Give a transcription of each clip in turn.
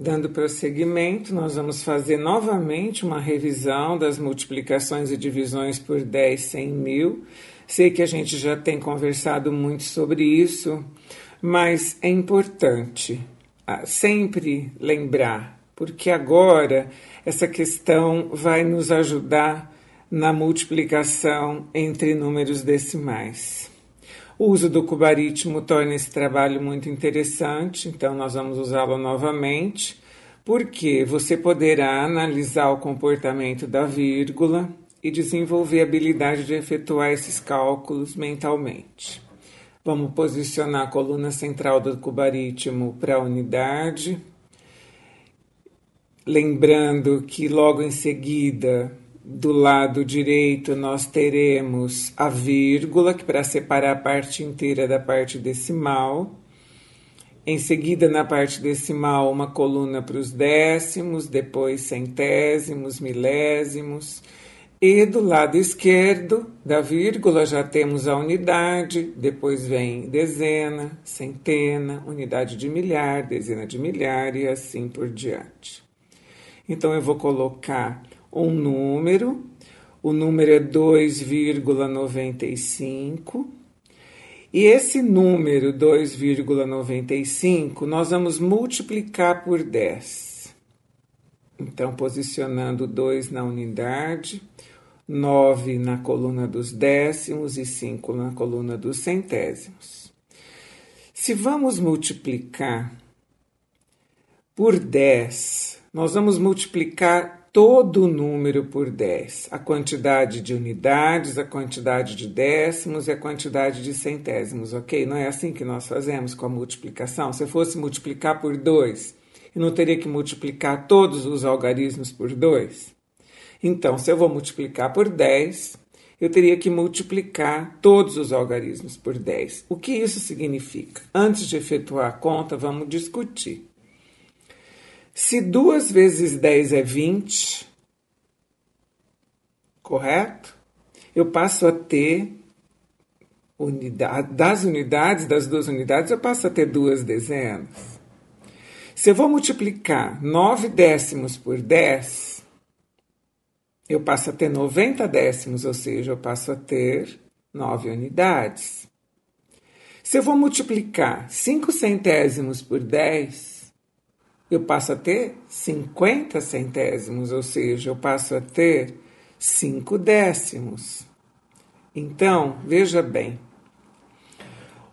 Dando prosseguimento, nós vamos fazer novamente uma revisão das multiplicações e divisões por 10, 100 mil. Sei que a gente já tem conversado muito sobre isso, mas é importante ah, sempre lembrar, porque agora essa questão vai nos ajudar na multiplicação entre números decimais. O uso do cubaritmo torna esse trabalho muito interessante, então nós vamos usá-lo novamente, porque você poderá analisar o comportamento da vírgula e desenvolver a habilidade de efetuar esses cálculos mentalmente. Vamos posicionar a coluna central do cubaritmo para a unidade, lembrando que logo em seguida do lado direito nós teremos a vírgula, que para separar a parte inteira da parte decimal. Em seguida, na parte decimal, uma coluna para os décimos, depois centésimos, milésimos. E do lado esquerdo da vírgula já temos a unidade, depois vem dezena, centena, unidade de milhar, dezena de milhar e assim por diante. Então eu vou colocar um número, o número é 2,95. E esse número 2,95 nós vamos multiplicar por 10. Então, posicionando 2 na unidade, 9 na coluna dos décimos e 5 na coluna dos centésimos. Se vamos multiplicar por 10, nós vamos multiplicar todo o número por 10, a quantidade de unidades, a quantidade de décimos e a quantidade de centésimos, ok? Não é assim que nós fazemos com a multiplicação? Se eu fosse multiplicar por 2, eu não teria que multiplicar todos os algarismos por 2? Então, se eu vou multiplicar por 10, eu teria que multiplicar todos os algarismos por 10. O que isso significa? Antes de efetuar a conta, vamos discutir. Se 2 vezes 10 é 20, correto? Eu passo a ter unidade, das unidades, das duas unidades, eu passo a ter duas dezenas. Se eu vou multiplicar 9 décimos por 10, eu passo a ter 90 décimos, ou seja, eu passo a ter 9 unidades. Se eu vou multiplicar 5 centésimos por 10, eu passo a ter 50 centésimos, ou seja, eu passo a ter 5 décimos. Então, veja bem,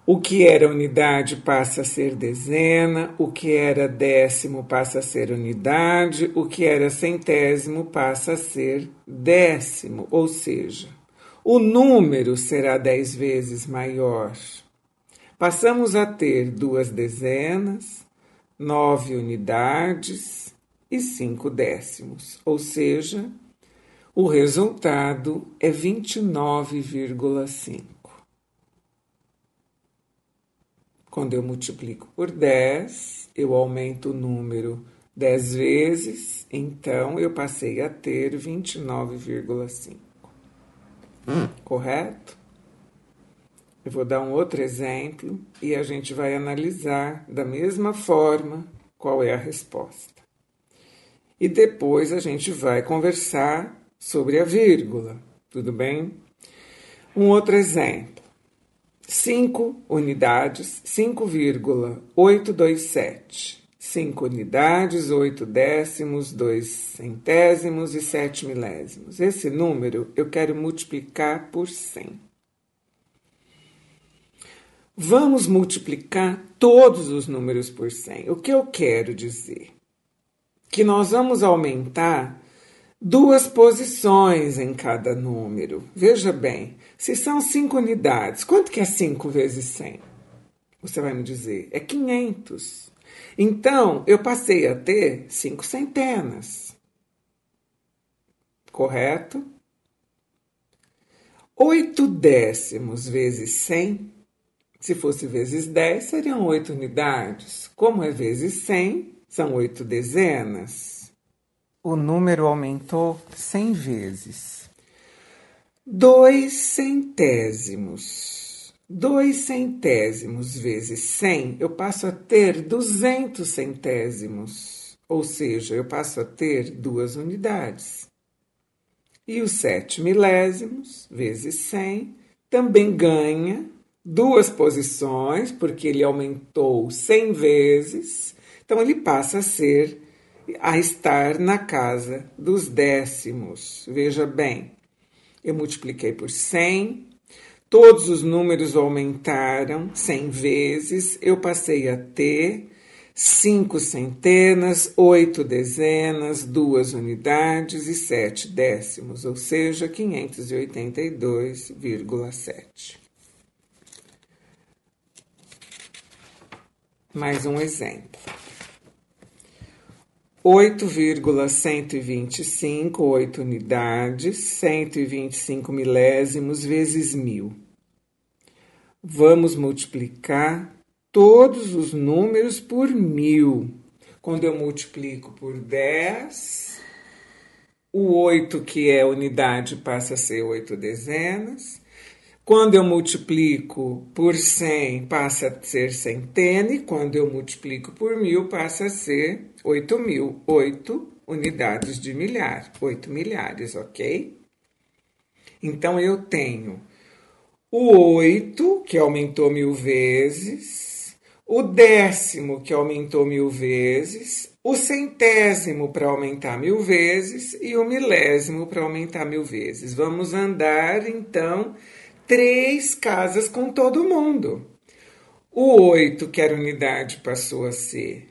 o que era unidade passa a ser dezena, o que era décimo passa a ser unidade, o que era centésimo passa a ser décimo, ou seja, o número será dez vezes maior. Passamos a ter duas dezenas, nove unidades e cinco décimos, ou seja, o resultado é 29,5. Quando eu multiplico por 10, eu aumento o número 10 vezes, então eu passei a ter 29,5. Hum. Correto? Eu vou dar um outro exemplo e a gente vai analisar da mesma forma qual é a resposta. E depois a gente vai conversar sobre a vírgula, tudo bem? Um outro exemplo. 5 unidades, 5,827. 5 unidades, 8 décimos, 2 centésimos e 7 milésimos. Esse número eu quero multiplicar por 100. Vamos multiplicar todos os números por 100. O que eu quero dizer? Que nós vamos aumentar duas posições em cada número. Veja bem, se são 5 unidades, quanto que é 5 vezes 100? Você vai me dizer, é 500. Então, eu passei a ter 5 centenas. Correto? 8 décimos vezes 100 se fosse vezes 10, seriam 8 unidades. Como é vezes 100, são 8 dezenas. O número aumentou 100 vezes. 2 centésimos. 2 centésimos vezes 100, eu passo a ter 200 centésimos. ou seja, eu passo a ter duas unidades. E os 7 milésimos vezes 100 também ganha duas posições, porque ele aumentou 100 vezes, então ele passa a ser a estar na casa dos décimos. Veja bem, eu multipliquei por 100, todos os números aumentaram 100 vezes, eu passei a ter cinco centenas, oito dezenas, duas unidades e sete décimos, ou seja, 582,7. Mais um exemplo. 8,125, 8 unidades, 125 milésimos vezes mil. Vamos multiplicar todos os números por mil. Quando eu multiplico por 10, o 8, que é unidade, passa a ser 8 dezenas. Quando eu multiplico por 100, passa a ser centena, e quando eu multiplico por mil, passa a ser 8 mil. 8 unidades de milhar, 8 milhares, ok? Então eu tenho o 8, que aumentou mil vezes, o décimo, que aumentou mil vezes, o centésimo para aumentar mil vezes e o milésimo para aumentar mil vezes. Vamos andar então três casas com todo mundo. O 8, que era unidade, passou a ser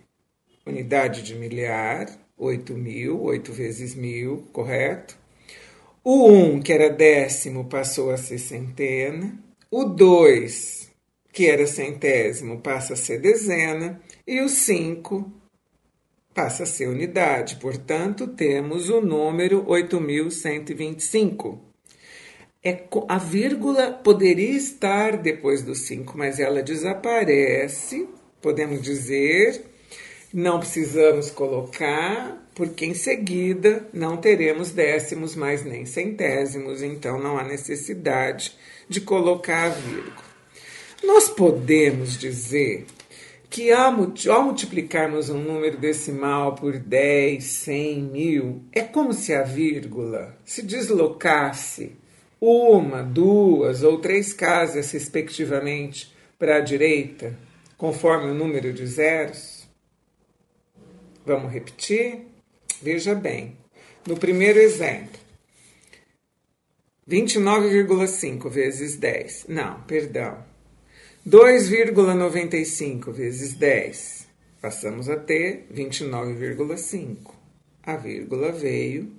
unidade de milhar, 8 mil, 8 vezes mil, correto? O 1, que era décimo, passou a ser centena. O 2, que era centésimo, passa a ser dezena. E o 5 passa a ser unidade. Portanto, temos o número 8.125 é, a vírgula poderia estar depois do 5, mas ela desaparece, podemos dizer, não precisamos colocar, porque em seguida não teremos décimos mais nem centésimos, então não há necessidade de colocar a vírgula. Nós podemos dizer que ao multiplicarmos um número decimal por 10, 100, mil, é como se a vírgula se deslocasse uma, duas ou três casas, respectivamente, para a direita, conforme o número de zeros? Vamos repetir? Veja bem. No primeiro exemplo, 29,5 vezes 10. Não, perdão. 2,95 vezes 10. Passamos a ter 29,5. A vírgula veio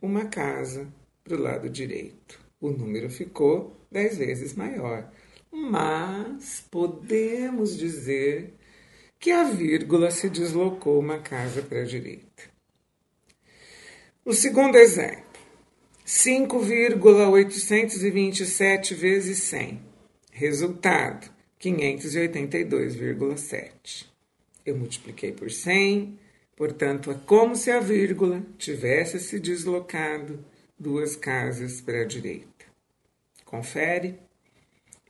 uma casa para o lado direito o número ficou dez vezes maior. Mas podemos dizer que a vírgula se deslocou uma casa para a direita. O segundo exemplo, 5,827 vezes 100. Resultado, 582,7. Eu multipliquei por 100, portanto, é como se a vírgula tivesse se deslocado duas casas para a direita. Confere.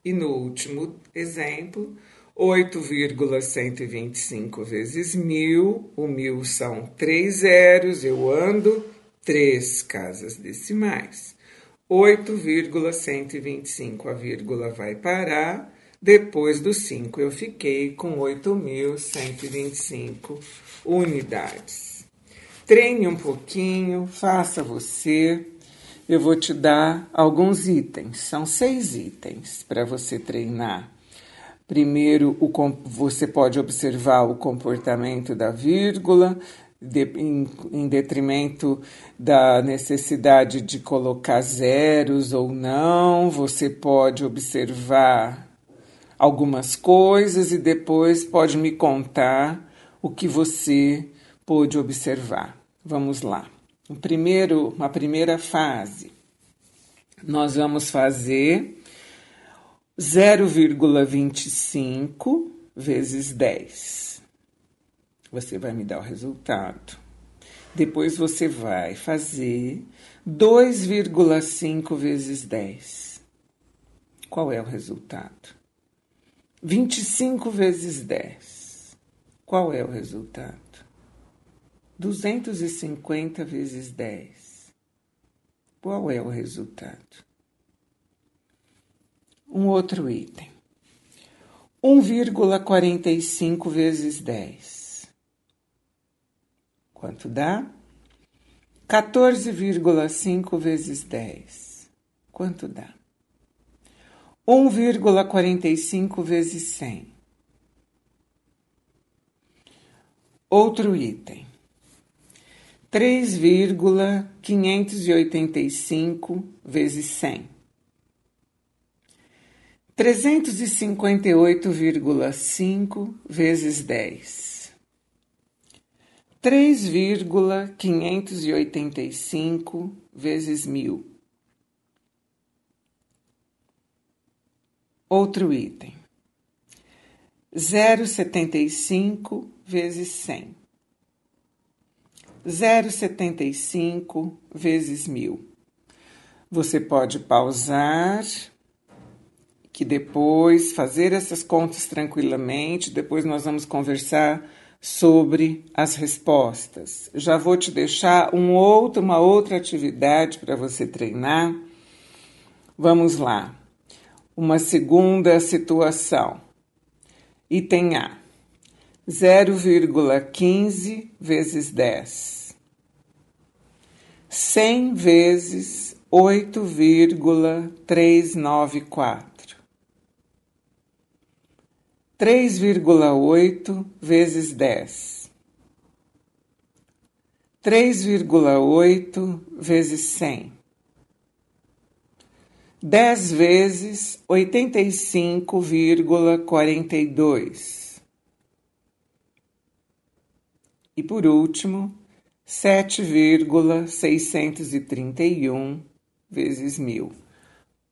E no último exemplo, 8,125 vezes mil. O mil são três zeros, eu ando três casas decimais. 8,125, a vírgula vai parar. Depois do 5, eu fiquei com 8.125 unidades. Treine um pouquinho, faça você eu vou te dar alguns itens. São seis itens para você treinar. Primeiro, o, você pode observar o comportamento da vírgula, de, em, em, detrimento da necessidade de colocar zeros ou não. Você pode observar algumas coisas e depois pode me contar o que você pôde observar. Vamos lá um primeiro, uma primeira fase, nós vamos fazer 0,25 vezes 10. Você vai me dar o resultado. Depois você vai fazer 2,5 vezes 10. Qual é o resultado? 25 vezes 10. Qual é o resultado? 250 vezes 10. Qual é o resultado? Um outro item. 1,45 vezes 10. Quanto dá? 14,5 vezes 10. Quanto dá? 1,45 vezes 100. Outro item. 3,585 vezes 100. 358,5 vezes 10. 3,585 vezes mil. Outro item. 0,75 vezes 100. 0,75 vezes mil. Você pode pausar que depois fazer essas contas tranquilamente, depois nós vamos conversar sobre as respostas. Já vou te deixar um outro, uma outra atividade para você treinar. Vamos lá. Uma segunda situação. Item A. 0,15 vezes 10. 100 vezes 8,394. 3,8 vezes 10. 3,8 vezes 100. 10 vezes 85,42. E por último, 7,631 vezes mil.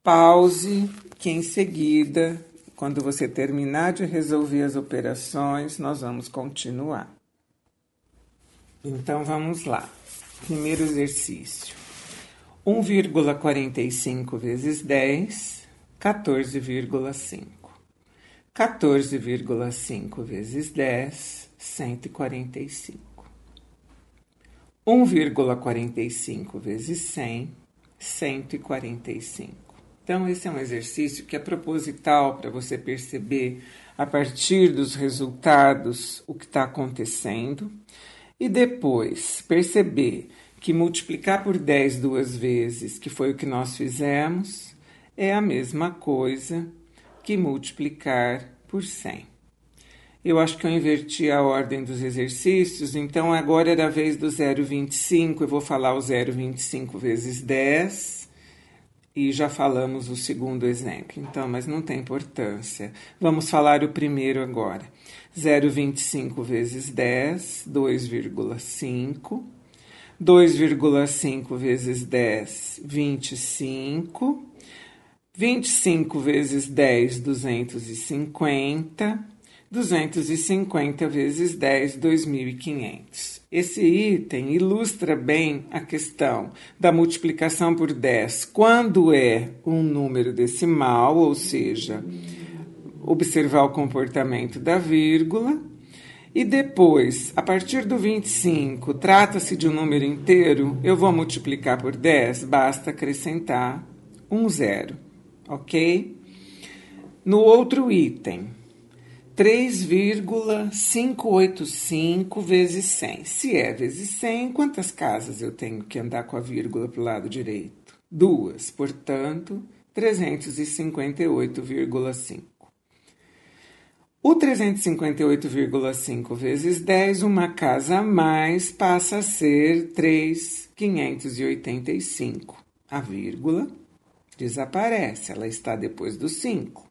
Pause, que em seguida quando você terminar de resolver as operações, nós vamos continuar. Então vamos lá. Primeiro exercício. 1,45 vezes 10, 14,5. 14,5 vezes 10, 145. 1,45 vezes 100, 145. Então, esse é um exercício que é proposital para você perceber, a partir dos resultados, o que está acontecendo. E depois, perceber que multiplicar por 10 duas vezes, que foi o que nós fizemos, é a mesma coisa que multiplicar por 100. Eu acho que eu inverti a ordem dos exercícios, então agora era a vez do 0,25, eu vou falar o 0,25 vezes 10 e já falamos o segundo exemplo, então, mas não tem importância. Vamos falar o primeiro agora. 0,25 vezes 10, 2,5. 2,5 vezes 10, 25. 25 vezes 10, 250. 250 vezes 10, 2.500. Esse item ilustra bem a questão da multiplicação por 10 quando é um número decimal, ou seja, observar o comportamento da vírgula. E depois, a partir do 25, trata-se de um número inteiro, eu vou multiplicar por 10, basta acrescentar um zero, ok? No outro item, 3,585 vezes 100. Se é vezes 100, quantas casas eu tenho que andar com a vírgula para o lado direito? Duas, portanto, 358,5. O 358,5 vezes 10, uma casa a mais, passa a ser 3,585. A vírgula desaparece, ela está depois do 5.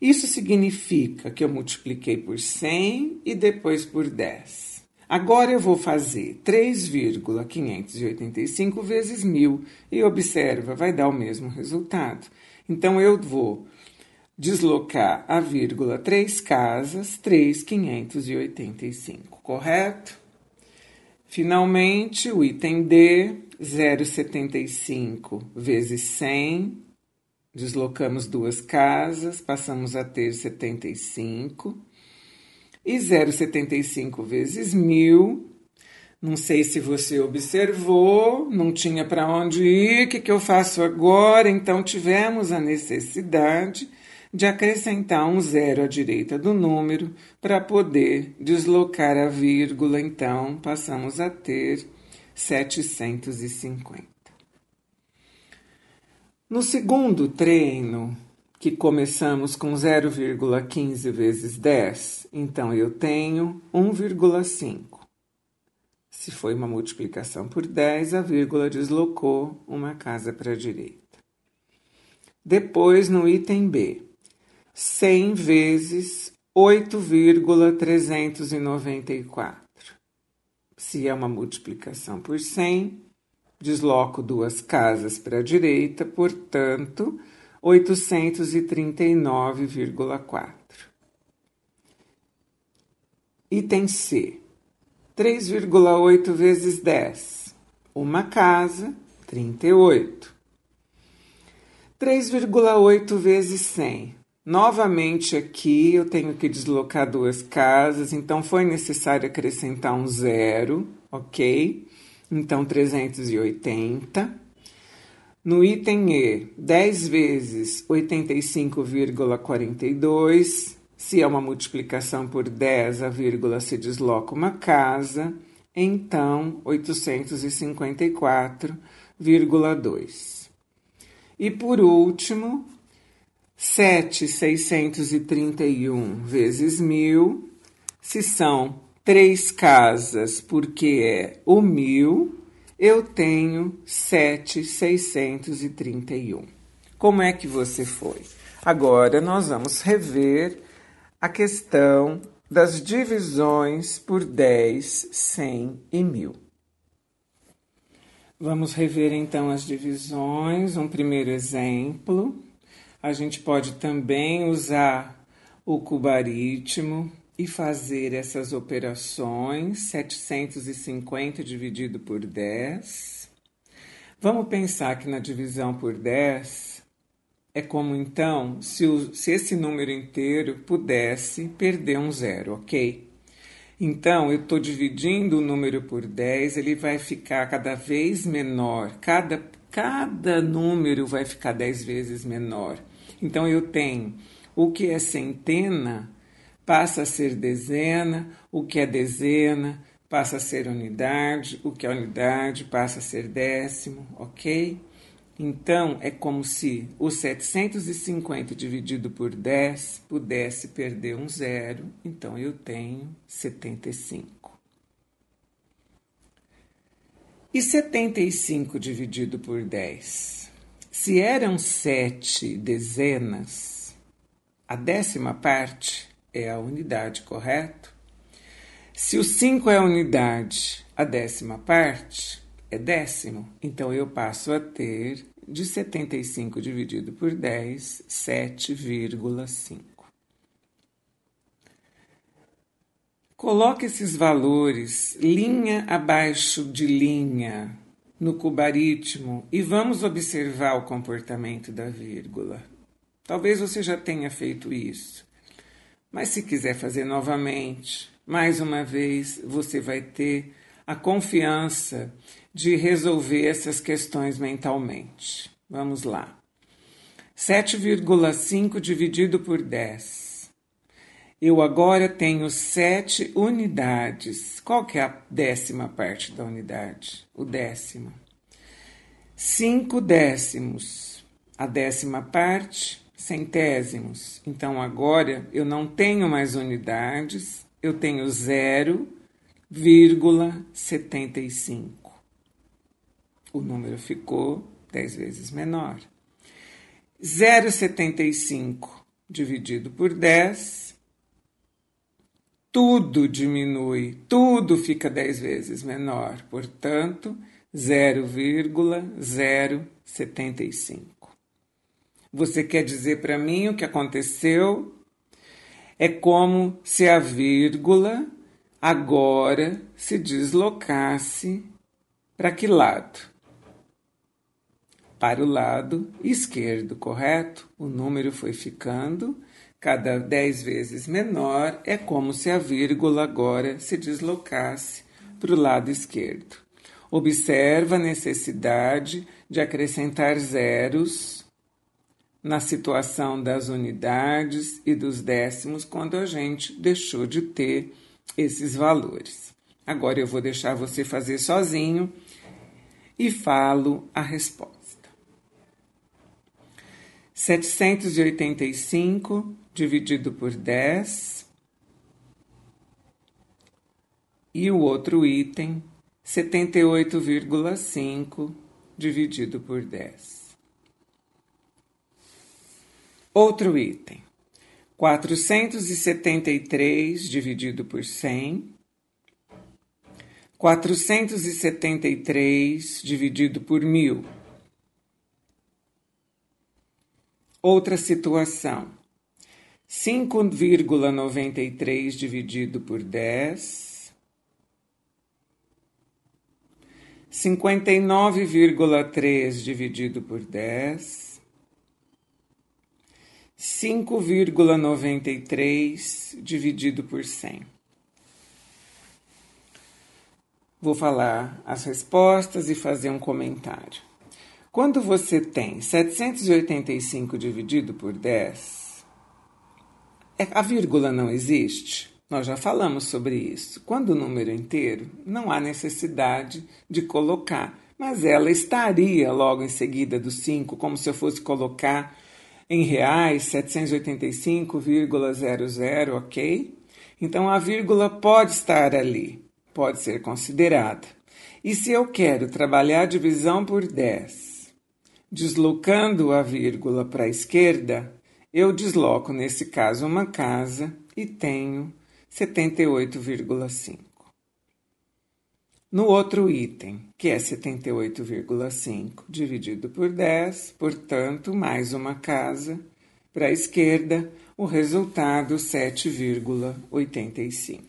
Isso significa que eu multipliquei por 100 e depois por 10. Agora eu vou fazer 3,585 vezes 1000 e observa, vai dar o mesmo resultado. Então eu vou deslocar a vírgula 3 casas, 3,585, correto? Finalmente, o item D, 0,75 vezes 100 Deslocamos duas casas, passamos a ter 75. E 0,75 vezes 1000 não sei se você observou, não tinha para onde ir, o que, que eu faço agora? Então tivemos a necessidade de acrescentar um zero à direita do número para poder deslocar a vírgula, então passamos a ter 750. No segundo treino, que começamos com 0,15 vezes 10, então eu tenho 1,5. Se foi uma multiplicação por 10, a vírgula deslocou uma casa para a direita. Depois, no item B, 100 vezes 8,394. Se é uma multiplicação por 100, desloco duas casas para a direita, portanto, 839,4. Item C. 3,8 vezes 10. Uma casa, 38. 3,8 vezes 100. Novamente aqui eu tenho que deslocar duas casas, então foi necessário acrescentar um zero, ok? Então 380. No item E, 10 vezes 85,42 se é uma multiplicação por 10, a vírgula se desloca uma casa, então 854,2. E por último, 7,631 vezes 1000, se são três casas, porque é o 1000, eu tenho 7,631. Como é que você foi? Agora nós vamos rever a questão das divisões por 10, 100 e 1000. Vamos rever então as divisões. Um primeiro exemplo. A gente pode também usar o cubaritmo e fazer essas operações. 750 dividido por 10. Vamos pensar que na divisão por 10 é como então se, o, se esse número inteiro pudesse perder um zero, ok? Então, eu estou dividindo o número por 10, ele vai ficar cada vez menor, cada, cada número vai ficar 10 vezes menor. Então, eu tenho o que é centena passa a ser dezena, o que é dezena passa a ser unidade, o que é unidade passa a ser décimo, ok? Então, é como se o 750 dividido por 10 pudesse perder um zero, então eu tenho 75. E 75 dividido por 10? Se eram sete dezenas, a décima parte é a unidade, correto? Se o 5 é a unidade, a décima parte é décimo. Então eu passo a ter de 75 dividido por 10, 7,5. Coloque esses valores linha abaixo de linha no cubaritmo e vamos observar o comportamento da vírgula. Talvez você já tenha feito isso, mas se quiser fazer novamente, mais uma vez, você vai ter a confiança de resolver essas questões mentalmente. Vamos lá. 7,5 dividido por 10. Eu agora tenho 7 unidades. Qual que é a décima parte da unidade? O décimo. 5 décimos. A décima parte, centésimos. Então agora eu não tenho mais unidades, eu tenho 0,75 o número ficou 10 vezes menor. 0,75 dividido por 10, tudo diminui, tudo fica 10 vezes menor, portanto, 0,075. Você quer dizer para mim o que aconteceu? É como se a vírgula agora se deslocasse para que lado? para o lado esquerdo, correto? O número foi ficando cada 10 vezes menor, é como se a vírgula agora se deslocasse para o lado esquerdo. Observa a necessidade de acrescentar zeros na situação das unidades e dos décimos quando a gente deixou de ter esses valores. Agora eu vou deixar você fazer sozinho e falo a resposta. 785 dividido por 10 e o outro item 78,5 dividido por 10. Outro item. 473 dividido por 100 473 dividido por mil. Outra situação: 5,93 dividido por 10, 59,3 dividido por 10, 5,93 dividido por 100. Vou falar as respostas e fazer um comentário. Quando você tem 785 dividido por 10, é, a vírgula não existe. Nós já falamos sobre isso. Quando o número inteiro, não há necessidade de colocar, mas ela estaria logo em seguida do 5, como se eu fosse colocar em reais 785,00, ok? Então a vírgula pode estar ali, pode ser considerada. E se eu quero trabalhar a divisão por 10, Deslocando a vírgula para a esquerda, eu desloco, nesse caso, uma casa e tenho 78,5. No outro item, que é 78,5 dividido por 10, portanto, mais uma casa para a esquerda, o resultado 7,85.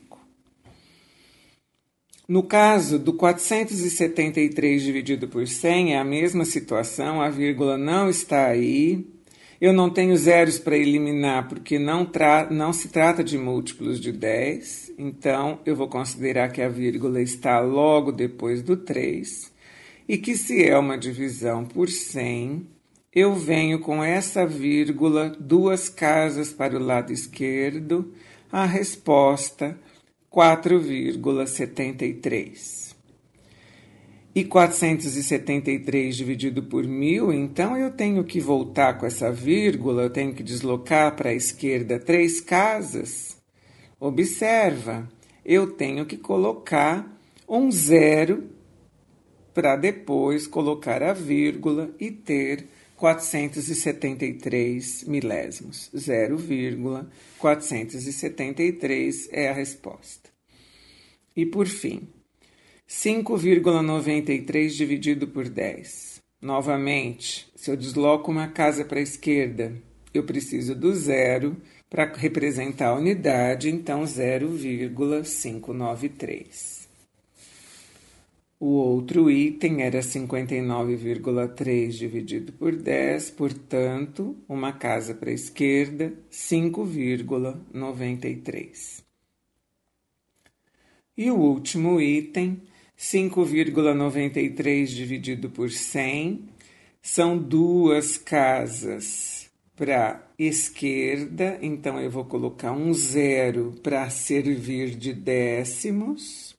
No caso do 473 dividido por 100, é a mesma situação, a vírgula não está aí. Eu não tenho zeros para eliminar porque não, não se trata de múltiplos de 10, então eu vou considerar que a vírgula está logo depois do 3 e que se é uma divisão por 100, eu venho com essa vírgula duas casas para o lado esquerdo, a resposta 4,73. E 473 dividido por mil, então eu tenho que voltar com essa vírgula, eu tenho que deslocar para a esquerda três casas. Observa, eu tenho que colocar um zero para depois colocar a vírgula e ter 473 milésimos. 0,473 é a resposta. E por fim, 5,93 dividido por 10. Novamente, se eu desloco uma casa para a esquerda, eu preciso do zero para representar a unidade, então 0,593. O outro item era 59,3 dividido por 10, portanto, uma casa para a esquerda, 5,93. E o último item, 5,93 dividido por 100, são duas casas para esquerda, então eu vou colocar um zero para servir de décimos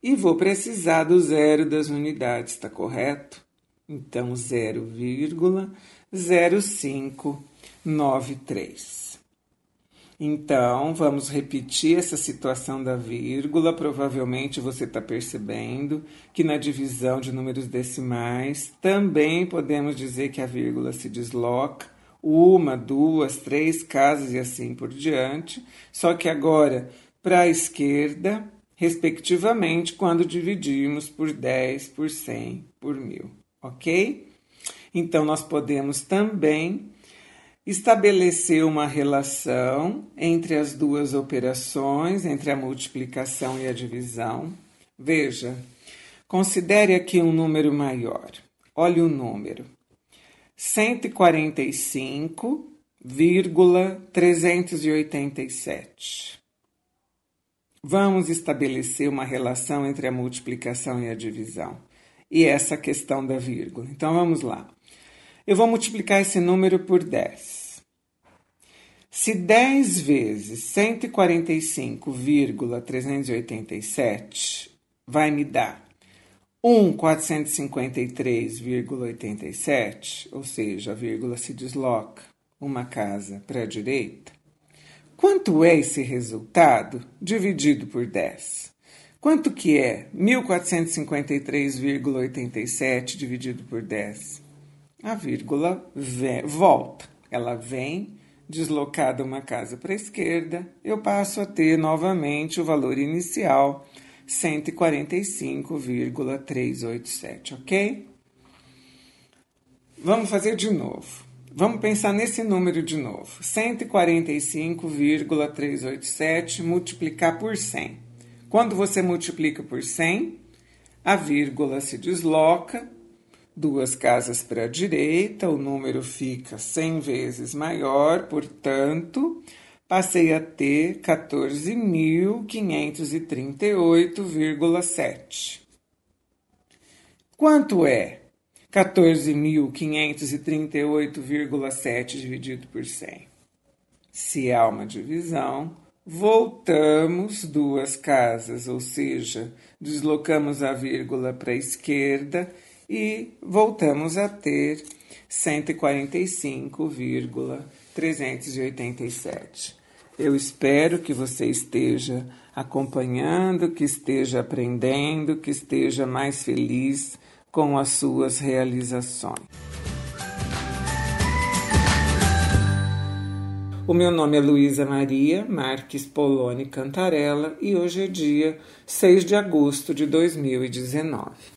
e vou precisar do zero das unidades, está correto? Então, 0,0593. Então, vamos repetir essa situação da vírgula. Provavelmente você está percebendo que na divisão de números decimais também podemos dizer que a vírgula se desloca uma, duas, três casas e assim por diante. Só que agora, para a esquerda, respectivamente, quando dividimos por 10, por 100, por mil, ok? Então, nós podemos também estabelecer uma relação entre as duas operações, entre a multiplicação e a divisão. Veja, considere aqui um número maior. Olhe o número. 145 vírgula 387. Vamos estabelecer uma relação entre a multiplicação e a divisão e essa questão da vírgula. Então vamos lá. Eu vou multiplicar esse número por 10. Se 10 vezes 145,387 vai me dar 1,453,87, ou seja, a vírgula se desloca uma casa para a direita, quanto é esse resultado dividido por 10? Quanto que é 1453,87 dividido por 10? A vírgula vem, volta. Ela vem deslocada uma casa para a esquerda, eu passo a ter novamente o valor inicial 145,387, ok? Vamos fazer de novo. Vamos pensar nesse número de novo. 145,387 multiplicar por 100. Quando você multiplica por 100, a vírgula se desloca duas casas para a direita, o número fica 100 vezes maior, portanto, passei a ter 14.538,7. Quanto é 14.538,7 dividido por 100? Se há uma divisão, voltamos duas casas, ou seja, deslocamos a vírgula para a esquerda e voltamos a ter 145,387. Eu espero que você esteja acompanhando, que esteja aprendendo, que esteja mais feliz com as suas realizações. O meu nome é Luísa Maria Marques Poloni Cantarella e hoje é dia 6 de agosto de 2019.